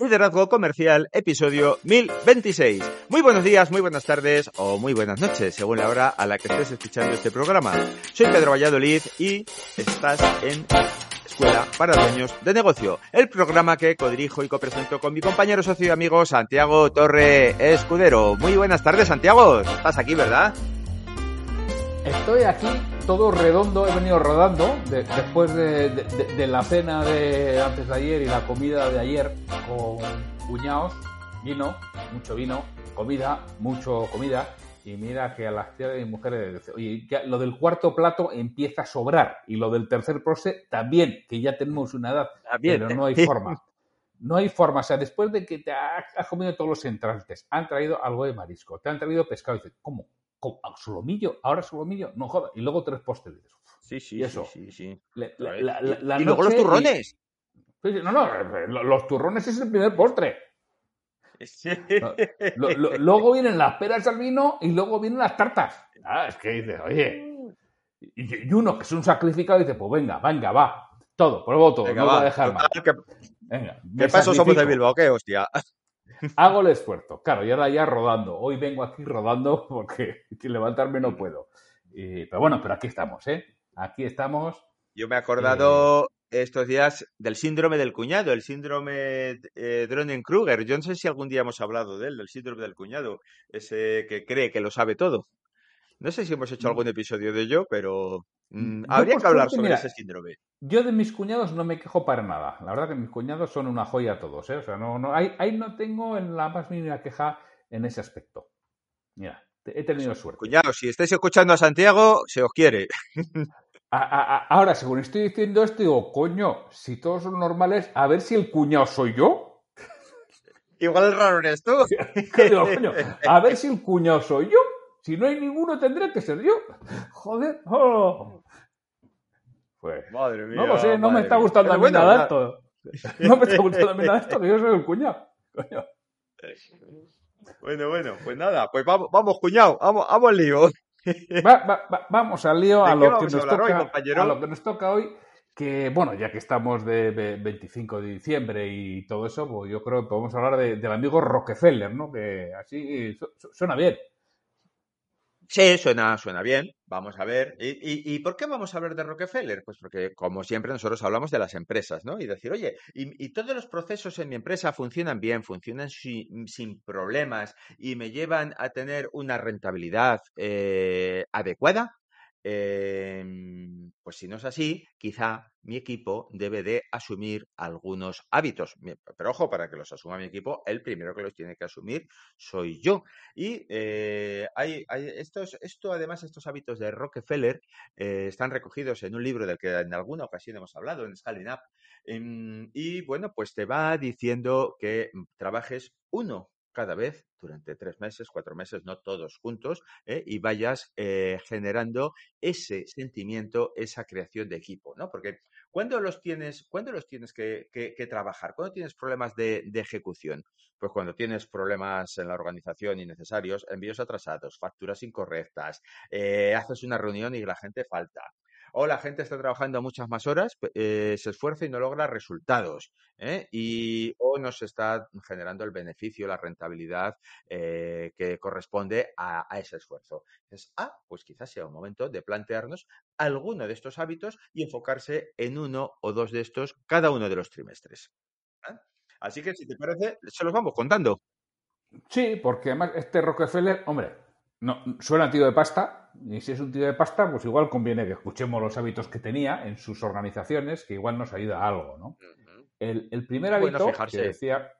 Liderazgo Comercial, episodio 1026. Muy buenos días, muy buenas tardes o muy buenas noches, según la hora a la que estés escuchando este programa. Soy Pedro Valladolid y estás en Escuela para Dueños de Negocio, el programa que codirijo y copresento con mi compañero socio y amigo Santiago Torre Escudero. Muy buenas tardes, Santiago. Estás aquí, ¿verdad? Estoy aquí todo redondo, he venido rodando después de, la cena de antes de ayer y la comida de ayer con cuñados, vino, mucho vino, comida, mucho comida. Y mira que a las tías de mi mujer oye, lo del cuarto plato empieza a sobrar y lo del tercer proce también, que ya tenemos una edad, pero no hay forma. No hay forma, o sea, después de que te has comido todos los entrantes, han traído algo de marisco, te han traído pescado, y dices, ¿cómo? Solomillo, ahora solomillo, no joda. Y luego tres postres. Sí, sí, eso. sí, sí. y luego los turrones. No, no, los turrones es el primer postre. luego vienen las peras al vino y luego vienen las tartas. Ah, es que dices, oye. Y, uno que es un sacrificado dice, pues venga, venga, va. Todo, pruebo todo, no va, a dejar más. venga, ¿Qué paso somos de Bilbao? ¿Qué hostia? Hago el esfuerzo. Claro, y ahora ya rodando. Hoy vengo aquí rodando porque levantarme no puedo. pero bueno, pero aquí estamos, ¿eh? Aquí estamos. Yo me he acordado eh, estos días del síndrome del cuñado, el síndrome eh, Dronen-Kruger. Yo no sé si algún día hemos hablado de él, del síndrome del cuñado, ese que cree que lo sabe todo. No sé si hemos hecho mm. algún episodio de ello, pero mm, habría que hablar sobre ese síndrome. Yo de mis cuñados no me quejo para nada. La verdad que mis cuñados son una joya todos, ¿eh? O sea, no, no, ahí, ahí no tengo en la más mínima queja en ese aspecto. Mira, he tenido suerte. Cuñados, si estáis escuchando a Santiago, se os quiere. ahora, según estoy diciendo esto, digo, coño, si todos son normales, a ver si el cuñado soy yo. Igual es raro eres tú. coño, a ver si el cuñado soy yo. Si no hay ninguno, tendré que ser yo. Joder. Oh. Pues, madre mía. No lo sé, no me está gustando a mí nada esto. No me está gustando a mí nada esto, que yo soy el cuñado. Bueno, bueno, pues nada, pues vamos, vamos cuñado, vamos, vamos al lío. vamos al lío a lo, que nos toca, hoy, a lo que nos toca hoy. Que bueno, ya que estamos de, 25 de diciembre y todo eso, pues yo creo que podemos hablar del amigo Rockefeller, ¿no? Que así suena bien. Sí, suena, suena bien. Vamos a ver. ¿Y, por qué vamos a hablar de Rockefeller? Pues porque, como siempre, nosotros hablamos de las empresas, ¿no? Y decir, oye, y, todos los procesos en mi empresa funcionan bien, funcionan sin problemas y me llevan a tener una rentabilidad eh, adecuada. Em, pues si no es así, quizá mi equipo debe de asumir algunos hábitos. Pero ojo, para que los asuma mi equipo, el primero que los tiene que asumir soy yo. Y eh, hay, estos, esto, además, estos hábitos de Rockefeller eh, están recogidos en un libro del que en alguna ocasión hemos hablado, en Scaling Up. Em, y bueno, pues te va diciendo que trabajes uno cada vez durante tres meses, cuatro meses, no todos juntos, ¿eh? y vayas eh, generando ese sentimiento, esa creación de equipo, ¿no? Porque cuando los tienes, cuando los tienes que, trabajar? ¿Cuándo tienes problemas de, ejecución? Pues cuando tienes problemas en la organización innecesarios, envíos atrasados, facturas incorrectas, eh, haces una reunión y la gente falta o la gente está trabajando muchas más horas, eh, se esfuerza y no logra resultados, ¿eh? y o no se está generando el beneficio, la rentabilidad eh, que corresponde a, ese esfuerzo. Entonces, ah, pues quizás sea un momento de plantearnos alguno de estos hábitos y enfocarse en uno o dos de estos cada uno de los trimestres. Así que, si te parece, se los vamos contando. Sí, porque además este Rockefeller, hombre, no, suena tío de pasta, y si es un tío de pasta, pues igual conviene que escuchemos los hábitos que tenía en sus organizaciones, que igual nos ayuda a algo, ¿no? el, primer hábito que decía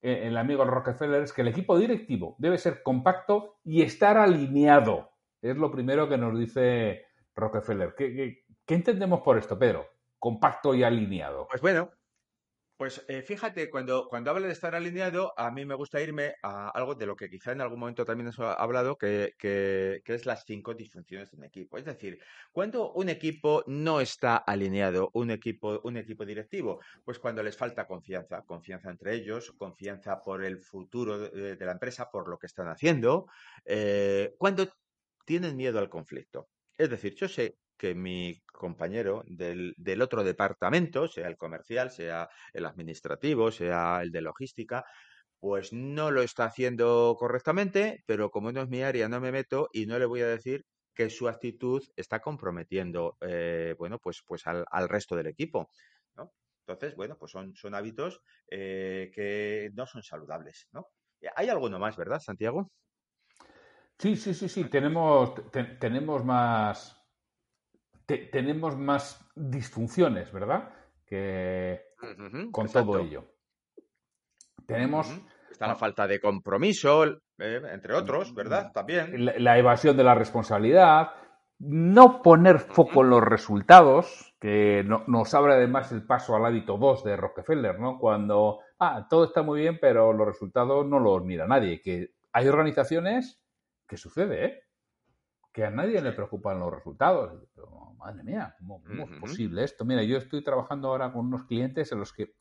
eh, el amigo Rockefeller es que el equipo directivo debe ser compacto y estar alineado. Es lo primero que nos dice Rockefeller. qué entendemos por esto, Pedro? Compacto y alineado. Pues bueno, pues eh, fíjate, cuando, cuando habla de estar alineado, a mí me gusta irme a algo de lo que quizá en algún momento también has hablado, que, que, es las cinco disfunciones de un equipo. Es decir, cuando un equipo no está alineado, un equipo, un equipo directivo, pues cuando les falta confianza, confianza entre ellos, confianza por el futuro de, la empresa, por lo que están haciendo, eh, cuando tienen miedo al conflicto. Es decir, yo sé que mi compañero del, del, otro departamento, sea el comercial, sea el administrativo, sea el de logística, pues no lo está haciendo correctamente, pero como no es mi área, no me meto y no le voy a decir que su actitud está comprometiendo, eh, bueno, pues, pues al, al, resto del equipo, ¿no? Entonces, bueno, pues son, son hábitos eh, que no son saludables, ¿no? Hay alguno más, ¿verdad, Santiago? Sí, sí, sí, sí. Tenemos, te, tenemos más. Te, tenemos más disfunciones, ¿verdad? Que uh -huh, con exacto. todo ello. Tenemos. Uh -huh. Está la falta de compromiso, eh, entre otros, ¿verdad? También. La, la, evasión de la responsabilidad. No poner foco en los resultados, que no, nos abre además el paso al hábito 2 de Rockefeller, ¿no? Cuando, ah, todo está muy bien, pero los resultados no los mira nadie. Que hay organizaciones ¿qué sucede? Eh? Que a nadie le preocupan los resultados. Pero, madre mía, ¿cómo, cómo uh -huh. es posible esto? Mira, yo estoy trabajando ahora con unos clientes en los que,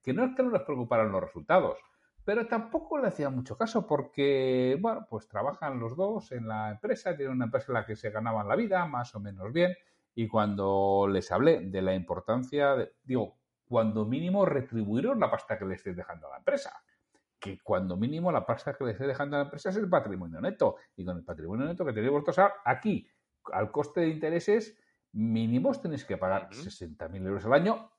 que no es que no les preocuparan los resultados, pero tampoco le hacían mucho caso porque, bueno, pues trabajan los dos en la empresa, tienen una empresa en la que se ganaban la vida, más o menos bien, y cuando les hablé de la importancia, de, digo, cuando mínimo retribuyeron la pasta que les estés dejando a la empresa que cuando mínimo la pasta que le esté dejando a la empresa es el patrimonio neto. Y con el patrimonio neto que tenéis vosotros aquí, al coste de intereses mínimos tenéis que pagar uh -huh. 60.000 euros al año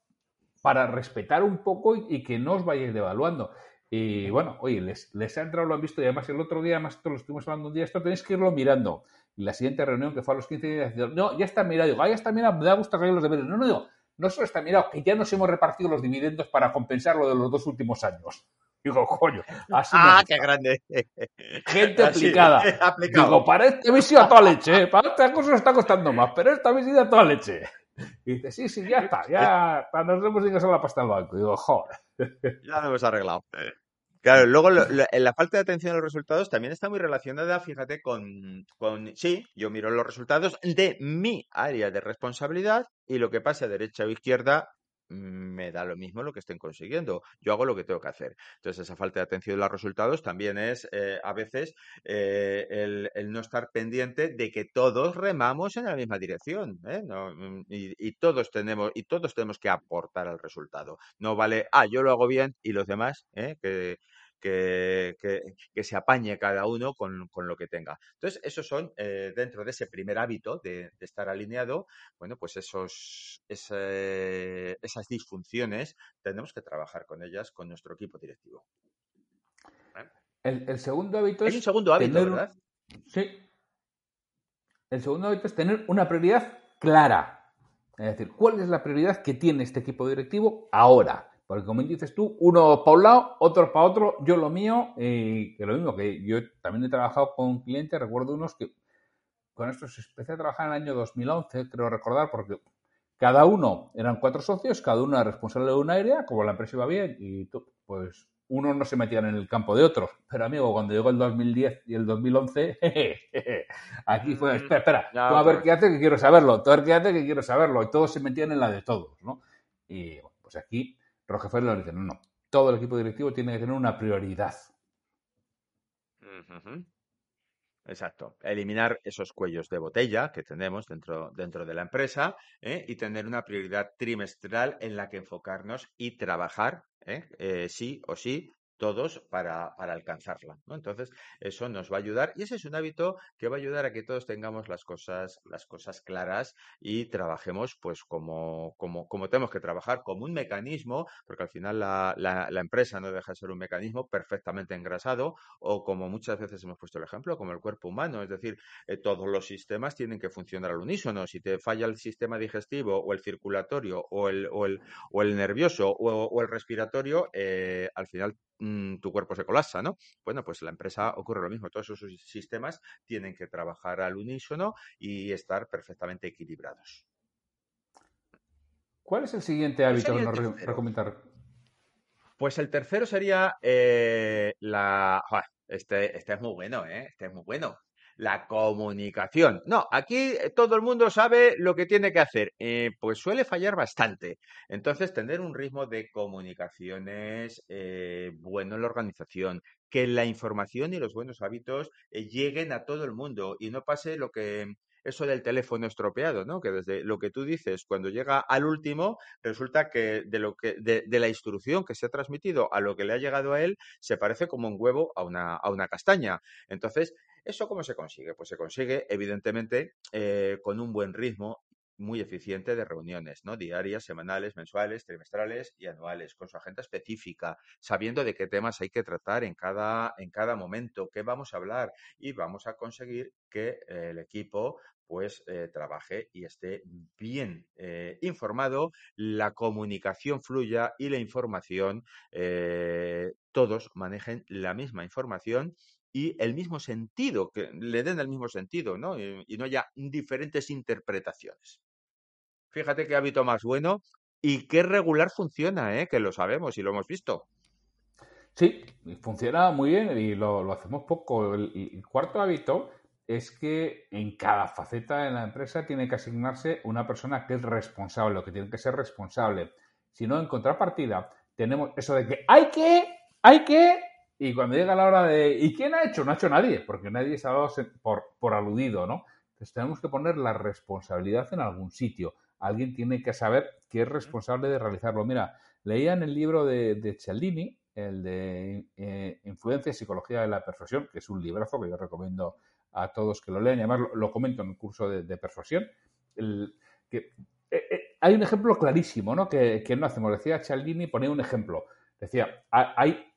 para respetar un poco y, y, que no os vayáis devaluando. Y bueno, oye, les, les ha entrado, lo han visto, y además el otro día, además esto lo estuvimos hablando un día, esto tenéis que irlo mirando. Y la siguiente reunión que fue a los 15 días, no, ya está mirado, digo, ah, ya está mirado, me da gusto que los deberes. No, no, digo, no solo está mirado, que ya nos hemos repartido los dividendos para compensar lo de los dos últimos años. Digo, coño, así Ah, qué grande. Gente aplicada. Aplicado. Digo, para este visita toda leche, ¿eh? para esta cosa está costando más, pero esta visita toda leche. Y dice, sí, sí, ya está, ya nos hemos ingresado la pasta al banco. Digo, joder. Ya lo hemos arreglado. Claro, luego lo, lo, la falta de atención a los resultados también está muy relacionada, fíjate, con, con, sí, yo miro los resultados de mi área de responsabilidad y lo que pasa derecha o izquierda me da lo mismo lo que estén consiguiendo. Yo hago lo que tengo que hacer. Entonces, esa falta de atención a los resultados también es eh, a veces eh, el, no estar pendiente de que todos remamos en la misma dirección. ¿eh? No, y, y, todos tenemos, y todos tenemos que aportar al resultado. No vale, ah, yo lo hago bien y los demás, ¿eh? que, que, que, que, se apañe cada uno con, con, lo que tenga. Entonces, esos son, eh, dentro de ese primer hábito de, de, estar alineado, bueno, pues esos, ese, esas disfunciones tenemos que trabajar con ellas con nuestro equipo directivo. ¿Eh? El, el, segundo hábito es... Hay un segundo hábito, tener... ¿verdad? Sí. El segundo hábito es tener una prioridad clara. Es decir, ¿cuál es la prioridad que tiene este equipo directivo ahora? Porque como dices tú, uno para un lado, otro para otro, yo lo mío, y que lo mismo, que yo también he trabajado con clientes, recuerdo unos que con estos empecé a trabajar en el año 2011, creo recordar, porque cada uno, eran cuatro socios, cada uno era responsable de una área, como la empresa iba bien, y tú, pues unos no se metían en el campo de otros. Pero amigo, cuando llegó el 2010 y el 2011, jeje, aquí fue, espera, espera, no, tú a ver qué hace que quiero saberlo, tú a ver qué hace que quiero saberlo, y todos se metían en la de todos, ¿no? Y bueno, pues aquí Rockefeller dice, no, no, todo el equipo directivo tiene que tener una prioridad. Exacto. Eliminar esos cuellos de botella que tenemos dentro, dentro de la empresa ¿eh? y tener una prioridad trimestral en la que enfocarnos y trabajar, ¿eh? Eh, sí o sí, todos para, para alcanzarla. ¿no? Entonces, eso nos va a ayudar y ese es un hábito que va a ayudar a que todos tengamos las cosas, las cosas claras y trabajemos pues como, como, como tenemos que trabajar, como un mecanismo, porque al final la, la, la, empresa no deja de ser un mecanismo perfectamente engrasado o como muchas veces hemos puesto el ejemplo, como el cuerpo humano, es decir, eh, todos los sistemas tienen que funcionar al unísono. Si te falla el sistema digestivo o el circulatorio o el, o el, o el nervioso o, el respiratorio, eh, al final mmm, tu cuerpo se colapsa, ¿no? Bueno, pues la empresa ocurre lo mismo. Todos esos sistemas tienen que trabajar al unísono y estar perfectamente equilibrados. ¿Cuál es el siguiente hábito que nos re recomendar? Pues el tercero sería eh, la... Este, este es muy bueno, ¿eh? Este es muy bueno la comunicación. No, aquí eh, todo el mundo sabe lo que tiene que hacer. Eh, pues suele fallar bastante. Entonces, tener un ritmo de comunicaciones eh, bueno en la organización, que la información y los buenos hábitos lleguen a todo el mundo y no pase lo que eso del teléfono estropeado, ¿no? Que desde lo que tú dices, cuando llega al último, resulta que de lo que de, de la instrucción que se ha transmitido a lo que le ha llegado a él se parece como un huevo a una, a una castaña. Entonces, ¿eso cómo se consigue? Pues se consigue, evidentemente, eh, con un buen ritmo muy eficiente de reuniones, ¿no? Diarias, semanales, mensuales, trimestrales y anuales, con su agenda específica, sabiendo de qué temas hay que tratar en cada, en cada momento, qué vamos a hablar y vamos a conseguir que eh, el equipo pues eh, trabaje y esté bien eh, informado, la comunicación fluya y la información, todos manejen la misma información y el mismo sentido, que le den el mismo sentido, ¿no? y no haya diferentes interpretaciones. Fíjate qué hábito más bueno y qué regular funciona, ¿eh? que lo sabemos y lo hemos visto. Sí, funciona muy bien y lo, hacemos poco. El, cuarto hábito es que en cada faceta de la empresa tiene que asignarse una persona que es responsable, o que tiene que ser responsable. Si no, en contrapartida, tenemos eso de que hay que, hay que, y cuando llega la hora de ¿y quién ha hecho? No ha hecho nadie, porque nadie se ha dado por, por aludido, ¿no? Entonces tenemos que poner la responsabilidad en algún sitio alguien tiene que saber que es responsable de realizarlo. Mira, leía en el libro de, Cialdini, el de eh, Influencia y Psicología de la Persuasión, que es un librazo que yo recomiendo a todos que lo lean, y además lo, comento en un curso de, persuasión, que eh, eh, hay un ejemplo clarísimo, ¿no? Que, no hacemos. Decía Cialdini, ponía un ejemplo. Decía, hay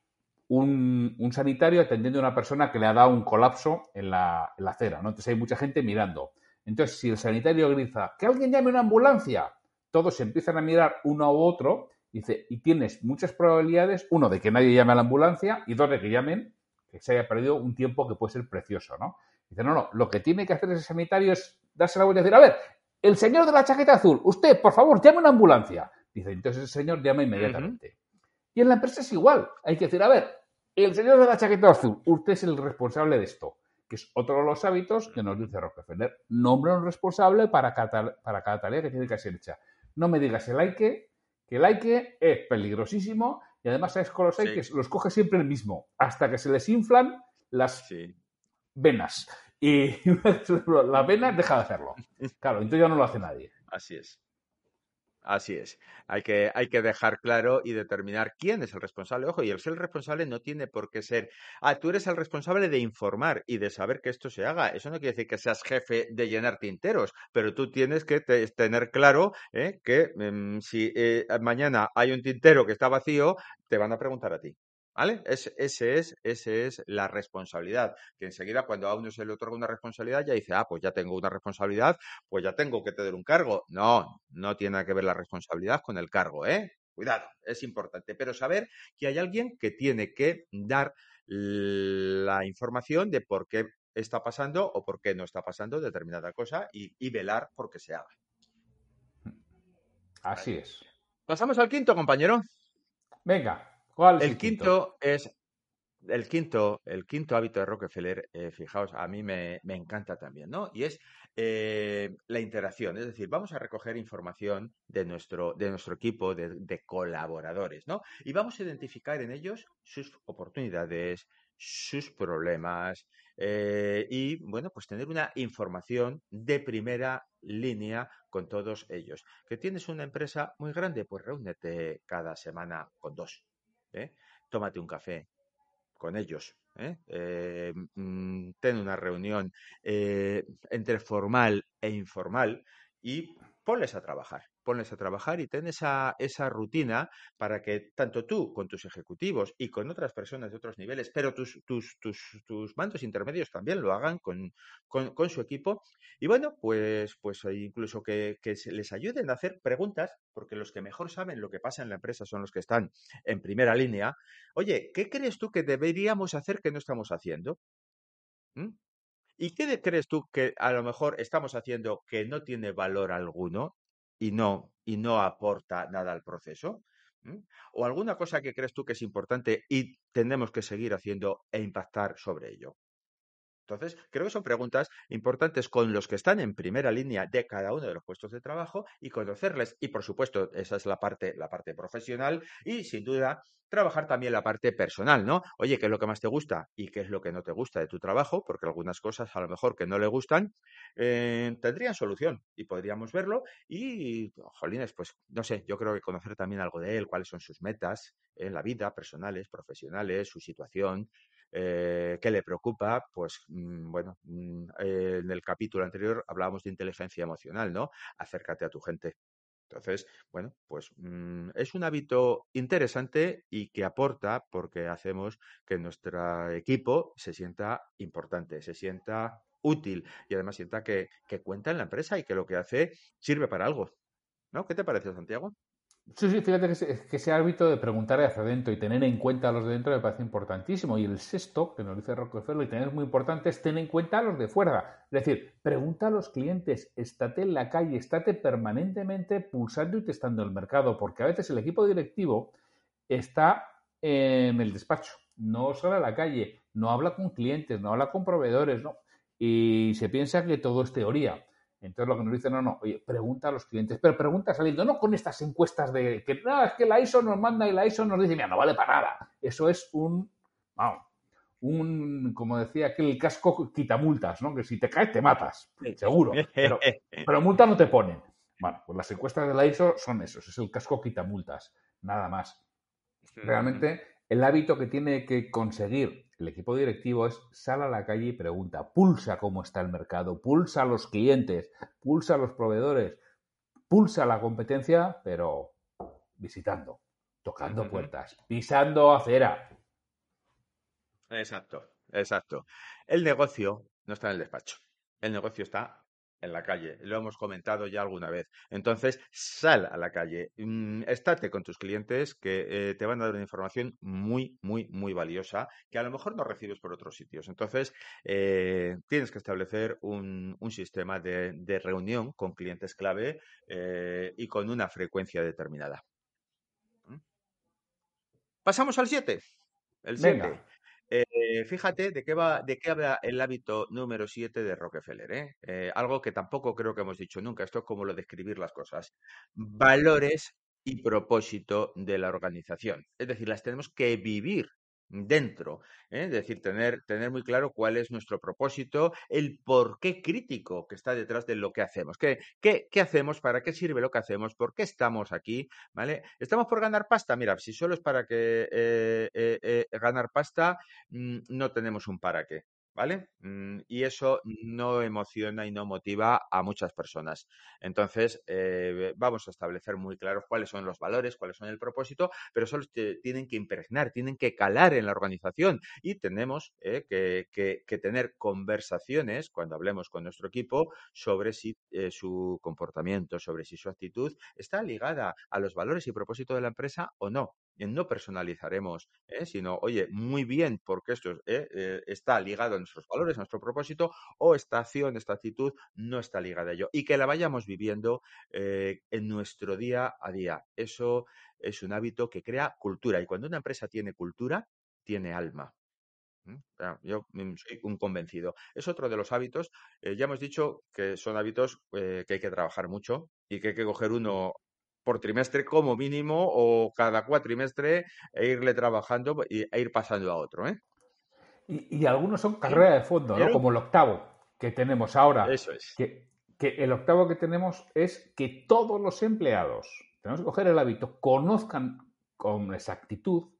un, sanitario atendiendo a una persona que le ha dado un colapso en la, en la acera, ¿no? Entonces hay mucha gente mirando. Entonces, si el sanitario grita, que alguien llame una ambulancia, todos empiezan a mirar uno u otro dice, y tienes muchas probabilidades, uno, de que nadie llame a la ambulancia y dos, de que llamen, que se haya perdido un tiempo que puede ser precioso, ¿no? Dice, no, no, lo que tiene que hacer ese sanitario es darse la vuelta y decir, a ver, el señor de la chaqueta azul, usted, por favor, llame a una ambulancia. Dice, entonces el señor llama inmediatamente. Y en la empresa es igual, hay que decir, a ver, el señor de la chaqueta azul, usted es el responsable de esto que es otro de los hábitos que nos dice Rockefeller. Nombra un responsable para cada, para cada tarea que tiene que ser hecha. No me digas el like, que el like es peligrosísimo y además sabes con los likes los coge siempre el mismo, hasta que se les inflan las venas. Y la vena deja de hacerlo. Claro, entonces ya no lo hace nadie. Así es. Así es. Hay que, hay que dejar claro y determinar quién es el responsable. Ojo, y el ser el responsable no tiene por qué ser. Ah, tú eres el responsable de informar y de saber que esto se haga. Eso no quiere decir que seas jefe de llenar tinteros, pero tú tienes que tener claro ¿eh? que em, si eh, mañana hay un tintero que está vacío, te van a preguntar a ti. ¿Vale? ese es, ese es la responsabilidad. Que enseguida, cuando a uno se le otorga una responsabilidad, ya dice, ah, pues ya tengo una responsabilidad, pues ya tengo que tener un cargo. No, no tiene nada que ver la responsabilidad con el cargo, ¿eh? Cuidado, es importante. Pero saber que hay alguien que tiene que dar la información de por qué está pasando o por qué no está pasando determinada cosa y, y velar por que se haga. Así es. Pasamos al quinto, compañero. Venga el, quinto? es el quinto, el quinto hábito de Rockefeller, eh, fijaos, a mí me, encanta también, ¿no? Y es eh, la interacción, es decir, vamos a recoger información de nuestro, de nuestro equipo de, colaboradores, ¿no? Y vamos a identificar en ellos sus oportunidades, sus problemas eh, y, bueno, pues tener una información de primera línea con todos ellos. ¿Que tienes una empresa muy grande? Pues reúnete cada semana con dos, ¿eh? tómate un café con ellos, ¿eh? Eh, mm, ten una reunión entre formal e informal y ponles a trabajar pones a trabajar y ten esa, esa rutina para que tanto tú con tus ejecutivos y con otras personas de otros niveles, pero tus, tus, tus, tus mandos intermedios también lo hagan con, con, su equipo. Y bueno, pues, pues incluso que, que les ayuden a hacer preguntas, porque los que mejor saben lo que pasa en la empresa son los que están en primera línea. Oye, ¿qué crees tú que deberíamos hacer que no estamos haciendo? ¿Mm? ¿Y qué crees tú que a lo mejor estamos haciendo que no tiene valor alguno? y no, y no aporta nada al proceso? ¿O alguna cosa que crees tú que es importante y tenemos que seguir haciendo e impactar sobre ello? Entonces, creo que son preguntas importantes con los que están en primera línea de cada uno de los puestos de trabajo y conocerles. Y por supuesto, esa es la parte, la parte profesional y sin duda trabajar también la parte personal, ¿no? Oye, ¿qué es lo que más te gusta y qué es lo que no te gusta de tu trabajo? Porque algunas cosas a lo mejor que no le gustan eh, tendrían solución y podríamos verlo y, jolines, pues no sé, yo creo que conocer también algo de él, cuáles son sus metas en la vida, personales, profesionales, su situación, eh, qué le preocupa, pues mm, bueno, mm, en el capítulo anterior hablábamos de inteligencia emocional, ¿no? Acércate a tu gente. Entonces, bueno, pues mm, es un hábito interesante y que aporta porque hacemos que nuestro equipo se sienta importante, se sienta útil y además sienta que, que cuenta en la empresa y que lo que hace sirve para algo. ¿No? ¿Qué te parece, Santiago? Sí, sí, fíjate que ese, hábito de preguntar hacia adentro y tener en cuenta a los de dentro me parece importantísimo. Y el sexto, que nos dice Rockefeller, y tener muy importante, es tener en cuenta a los de fuera. Es decir, pregunta a los clientes, estate en la calle, estate permanentemente pulsando y testando el mercado, porque a veces el equipo directivo está en el despacho, no sale a la calle, no habla con clientes, no habla con proveedores, no. Y se piensa que todo es teoría. Entonces lo que nos dicen, no, no, oye, pregunta a los clientes, pero pregunta saliendo, no con estas encuestas de que, no, es que la ISO nos manda y la ISO nos dice, mira, no vale para nada. Eso es un, vamos, un, como decía aquel casco quita multas, ¿no? Que si te caes te matas, seguro. Pero, pero multa no te ponen. Bueno, pues las encuestas de la ISO son esos, es el casco quita multas, nada más. Realmente el hábito que tiene que conseguir el equipo directivo es sal a la calle y pregunta, pulsa cómo está el mercado, pulsa a los clientes, pulsa a los proveedores, pulsa la competencia, pero visitando, tocando puertas, pisando acera. Exacto, exacto. El negocio no está en el despacho. El negocio está en la calle. Lo hemos comentado ya alguna vez. Entonces, sal a la calle. Mm, estate con tus clientes que eh, te van a dar una información muy, muy, muy valiosa que a lo mejor no recibes por otros sitios. Entonces, eh, tienes que establecer un, sistema de, reunión con clientes clave eh, y con una frecuencia determinada. ¿Mm? Pasamos al 7. El 7. Eh, fíjate de qué va, de qué habla el hábito número 7 de Rockefeller, ¿eh? ¿eh? algo que tampoco creo que hemos dicho nunca. Esto es como lo de las cosas. Valores y propósito de la organización. Es decir, las tenemos que vivir dentro. ¿eh? Es decir, tener, tener muy claro cuál es nuestro propósito, el por qué crítico que está detrás de lo que hacemos. ¿Qué, qué, qué hacemos? ¿Para qué sirve lo que hacemos? ¿Por qué estamos aquí? ¿Vale? ¿Estamos por ganar pasta? Mira, si solo es para que eh, eh, ganar pasta, mm, no tenemos un para qué. ¿Vale? Mm, y eso no emociona y no motiva a muchas personas. Entonces, eh, vamos a establecer muy claro cuáles son los valores, cuáles son el propósito, pero solo tienen que impregnar, tienen que calar en la organización y tenemos eh, que, tener conversaciones cuando hablemos con nuestro equipo sobre si eh, su comportamiento, sobre si su actitud está ligada a los valores y propósito de la empresa o no no personalizaremos, ¿eh? sino, oye, muy bien, porque esto ¿eh? Eh, está ligado a nuestros valores, a nuestro propósito, o esta acción, esta actitud no está ligada a ello. Y que la vayamos viviendo en nuestro día a día. Eso es un hábito que crea cultura. Y cuando una empresa tiene cultura, tiene alma. Yo mm, soy un convencido. Es otro de los hábitos. ya hemos dicho que son hábitos que hay que trabajar mucho y que hay que coger uno por trimestre como mínimo o cada cuatrimestre e irle trabajando e ir pasando a otro. ¿eh? Y, algunos son carrera de fondo, ¿no? Como el octavo que tenemos ahora. Eso es. Que, que el octavo que tenemos es que todos los empleados, tenemos que coger el hábito, conozcan con exactitud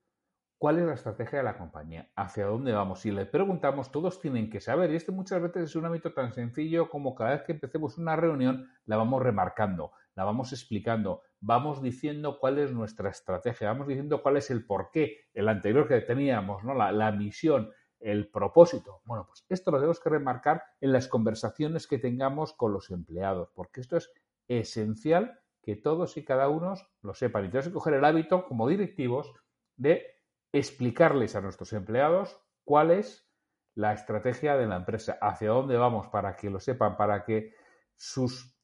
cuál es la estrategia de la compañía, hacia dónde vamos. Si le preguntamos, todos tienen que saber. Y este muchas veces es un hábito tan sencillo como cada vez que empecemos una reunión la vamos remarcando, la vamos explicando, vamos diciendo cuál es nuestra estrategia, vamos diciendo cuál es el porqué, el anterior que teníamos, ¿no? la, misión, el propósito. Bueno, pues esto lo tenemos que remarcar en las conversaciones que tengamos con los empleados, porque esto es esencial que todos y cada uno lo sepan. Y tenemos que coger el hábito como directivos de explicarles a nuestros empleados cuál es la estrategia de la empresa, hacia dónde vamos, para que lo sepan, para que sus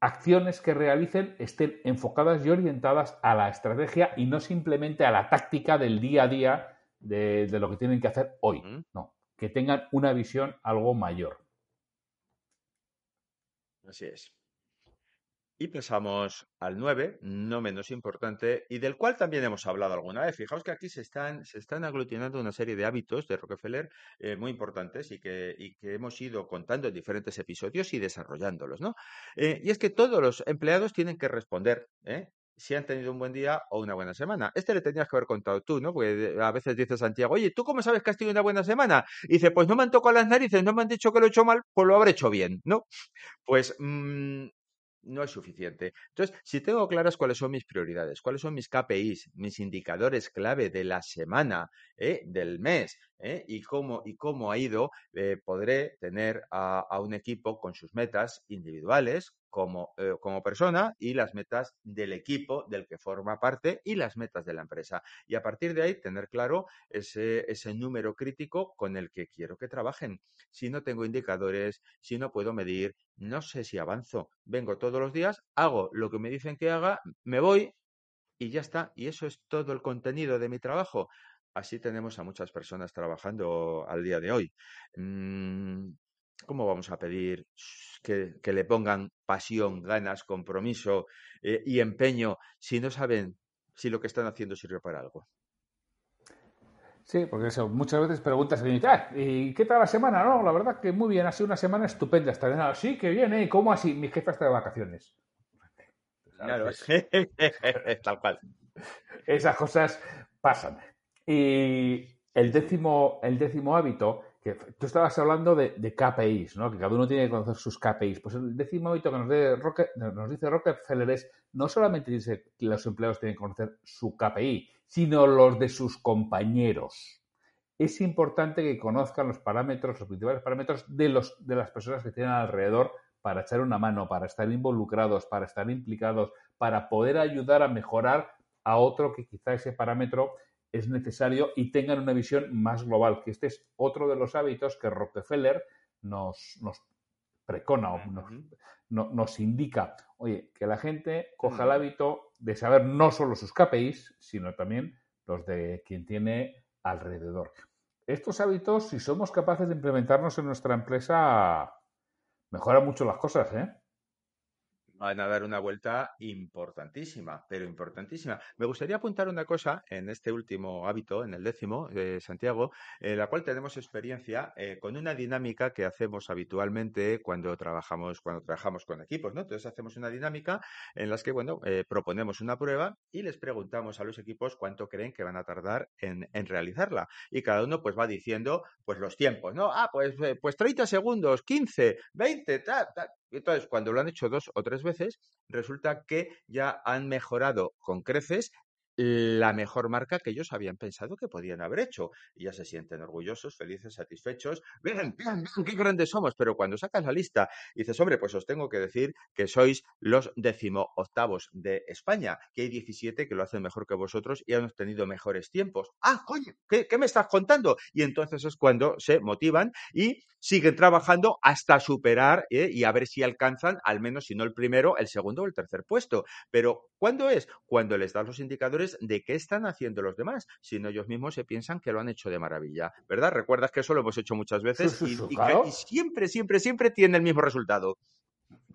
acciones que realicen estén enfocadas y orientadas a la estrategia y no simplemente a la táctica del día a día de, lo que tienen que hacer hoy. No, que tengan una visión algo mayor. Así es. Y pasamos al 9, no menos importante, y del cual también hemos hablado alguna vez. Fijaos que aquí se están, se están aglutinando una serie de hábitos de Rockefeller eh, muy importantes y que, y que, hemos ido contando en diferentes episodios y desarrollándolos. ¿no? Eh, y es que todos los empleados tienen que responder ¿eh? si han tenido un buen día o una buena semana. Este le tenías que haber contado tú, ¿no? Porque a veces dice Santiago, oye, ¿tú cómo sabes que has tenido una buena semana? Y dice, pues no me han tocado las narices, no me han dicho que lo he hecho mal, pues lo habré hecho bien, ¿no? Pues mmm, no es suficiente. Entonces, si tengo claras cuáles son mis prioridades, cuáles son mis KPIs, mis indicadores clave de la semana, ¿eh? del mes, ¿eh? y, cómo, y cómo ha ido, eh, podré tener a, a, un equipo con sus metas individuales como, eh, como persona y las metas del equipo del que forma parte y las metas de la empresa. Y a partir de ahí, tener claro ese, ese número crítico con el que quiero que trabajen. Si no tengo indicadores, si no puedo medir, no sé si avanzo. Vengo todos los días, hago lo que me dicen que haga, me voy y ya está. Y eso es todo el contenido de mi trabajo. Así tenemos a muchas personas trabajando al día de hoy. Mm, ¿Cómo vamos a pedir que, que le pongan pasión, ganas, compromiso eh, y empeño si no saben si lo que están haciendo sirve para algo? Sí, porque eso, muchas veces preguntas ah, y qué tal la semana? No, la verdad que muy bien, ha sido una semana estupenda. Está sí, que viene, ¿eh? ¿cómo así? Mi jefe está de vacaciones. Claro, tal cual. Esas cosas pasan. Y el décimo, el décimo hábito, que tú estabas hablando de, KPIs, ¿no? Que cada uno tiene que conocer sus KPIs. Pues el décimo hábito que nos, dice Rockefeller es no solamente dice que los empleados tienen que conocer su KPI, sino los de sus compañeros. Es importante que conozcan los parámetros, los principales parámetros de las personas que tienen alrededor para echar una mano, para estar involucrados, para estar implicados, para poder ayudar a mejorar a otro que quizá ese parámetro es necesario y tengan una visión más global, que este es otro de los hábitos que Rockefeller nos, nos precona o nos, no, nos indica, oye, que la gente coja el hábito de saber no solo sus KPIs, sino también los de quien tiene alrededor. Estos hábitos, si somos capaces de implementarnos en nuestra empresa, mejoran mucho las cosas, ¿eh? Van a dar una vuelta importantísima, pero importantísima. Me gustaría apuntar una cosa en este último hábito, en el décimo de Santiago, en la cual tenemos experiencia eh, con una dinámica que hacemos habitualmente cuando trabajamos, cuando trabajamos con equipos, ¿no? Entonces hacemos una dinámica en las que, bueno, eh, proponemos una prueba y les preguntamos a los equipos cuánto creen que van a tardar en, en realizarla. Y cada uno pues va diciendo pues los tiempos, ¿no? Ah, pues, eh, pues 30 segundos, 15, 20, tal, tal. Entonces, cuando lo han hecho dos o tres veces, resulta que ya han mejorado con creces la mejor marca que ellos habían pensado que podían haber hecho. Y ya se sienten orgullosos, felices, satisfechos. Bien, bien, bien, qué grandes somos. Pero cuando sacas la lista dices, hombre, pues os tengo que decir que sois los décimo octavos de España, que hay 17 que lo hacen mejor que vosotros y han obtenido mejores tiempos. Ah, coño, ¿qué, qué me estás contando? Y entonces es cuando se motivan y siguen trabajando hasta superar ¿eh? y a ver si alcanzan, al menos si no el primero, el segundo o el tercer puesto. Pero, ¿cuándo es? Cuando les das los indicadores de qué están haciendo los demás, sino ellos mismos se piensan que lo han hecho de maravilla, ¿verdad? Recuerdas que eso lo hemos hecho muchas veces Sí, sí, y, sí, y claro. que- y siempre, siempre, siempre tiene el mismo resultado.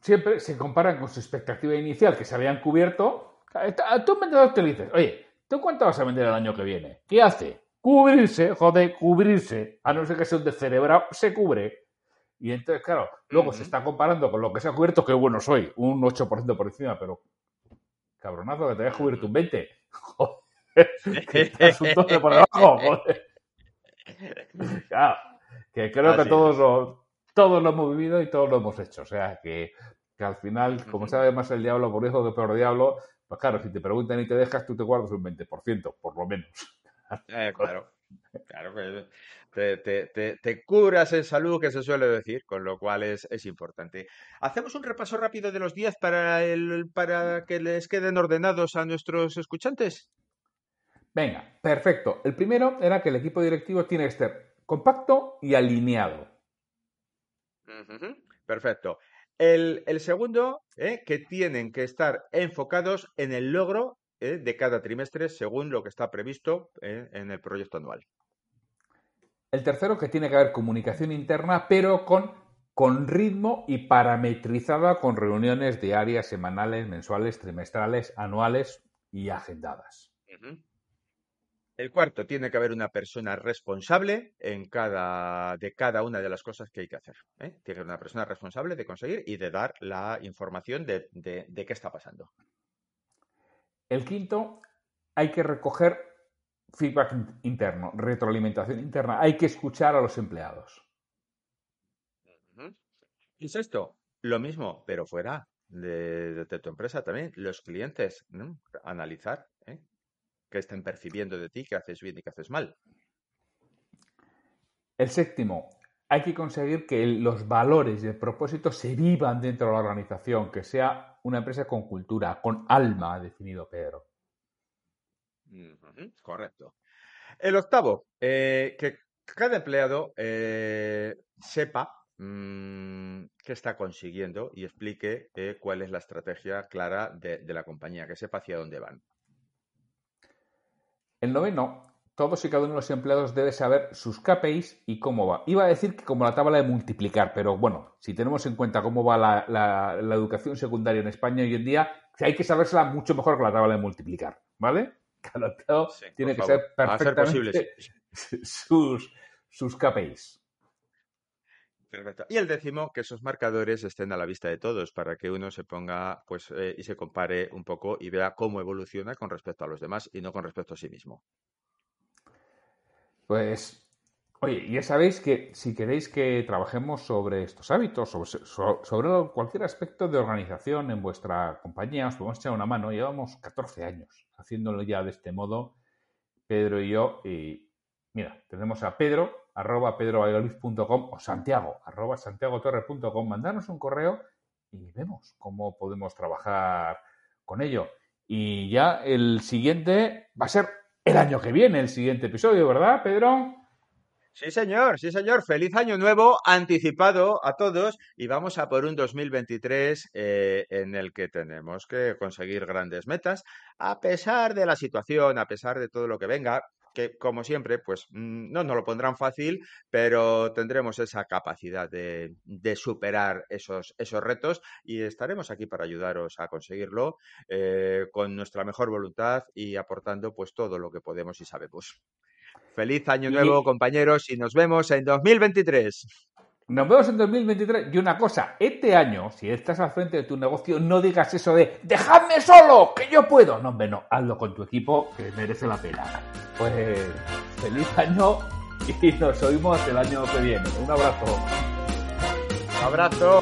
Siempre se comparan con su expectativa inicial que se habían cubierto. Tú un vendedor te dices, oye, ¿tú cuánto vas a vender el año que viene? ¿Qué hace? Cubrirse, joder, cubrirse. A no ser que sea un descerebrado, se cubre. Y entonces, claro, luego se está comparando con lo que se ha cubierto, que bueno soy, un 8% por encima, pero cabronazo que te hayas cubierto un 20. Joder, que estás un 12 por debajo, joder. Claro, que creo Así que todos lo, todos lo hemos vivido y todos lo hemos hecho. O sea, que, que al final, como sabe más el diablo por hijo que peor diablo, pues claro, si te preguntan y te dejas, tú te guardas un 20%, por lo menos. Eh, claro, claro que te, te- te- te curas en salud, que se suele decir, con lo cual es, es importante. Hacemos un repaso rápido de los 10 para, el, para que les queden ordenados a nuestros escuchantes. Venga, perfecto. El primero era que el equipo directivo tiene que estar compacto y alineado. Perfecto. El, el segundo, eh, que tienen que estar enfocados en el logro eh, de cada trimestre según lo que está previsto eh, en el proyecto anual. El tercero, que tiene que haber comunicación interna, pero con con ritmo y parametrizada con reuniones diarias, semanales, mensuales, trimestrales, anuales y agendadas. El cuarto, tiene que haber una persona responsable en cada, de cada una de las cosas que hay que hacer. ¿eh? Tiene que haber una persona responsable de conseguir y de dar la información de, de qué está pasando. El quinto, hay que recoger feedback interno, retroalimentación interna. Hay que escuchar a los empleados. Y sexto, lo mismo, pero fuera de, tu empresa también. Los clientes, analizar ¿eh? qué estén percibiendo de ti, qué haces bien y qué haces mal. El séptimo, hay que conseguir que los valores y el propósito se vivan dentro de la organización, que sea una empresa con cultura, con alma, ha definido Pedro. Correcto. El octavo, eh, que cada empleado eh, sepa mm, qué está consiguiendo y explique eh, cuál es la estrategia clara de, de la compañía, que sepa hacia dónde van. El noveno, todos y cada uno de los empleados debe saber sus KPIs y cómo va. Iba a decir que como la tabla de multiplicar, pero bueno, si tenemos en cuenta cómo va la, educación secundaria en España hoy en día, hay que sabérsela mucho mejor que la tabla de multiplicar, ¿vale? Cada empleado tiene que saber perfectamente sus, sus KPIs. Perfecto. Y el décimo, que esos marcadores estén a la vista de todos para que uno se ponga pues eh, y se compare un poco y vea cómo evoluciona con respecto a los demás y no con respecto a sí mismo. Pues, oye, ya sabéis que si queréis que trabajemos sobre estos hábitos, sobre, cualquier aspecto de organización en vuestra compañía, os podemos echar una mano. Llevamos 14 años haciéndolo ya de este modo, Pedro y yo. Y mira, tenemos a Pedro, arroba pedrovalladolid.com o Santiago, arroba santiagotorre.com. Mandarnos un correo y vemos cómo podemos trabajar con ello. Y ya el siguiente va a ser el año que viene, el siguiente episodio, ¿verdad, Pedro? Sí, señor, sí, señor. Feliz año nuevo anticipado a todos y vamos a por un 2023 eh, en el que tenemos que conseguir grandes metas, a pesar de la situación, a pesar de todo lo que venga que como siempre, pues mm, no nos lo pondrán fácil, pero tendremos esa capacidad de, superar esos, esos retos y estaremos aquí para ayudaros a conseguirlo eh, con nuestra mejor voluntad y aportando pues todo lo que podemos y sabemos. Feliz año nuevo, compañeros, y nos vemos en 2023. Nos vemos en 2023. Y una cosa, este año, si estás al frente de tu negocio, no digas eso de ¡Dejadme solo! ¡Que yo puedo! No, hombre, no. Hazlo con tu equipo, que merece la pena. Pues feliz año y nos oímos el año que viene. Un abrazo. Un abrazo.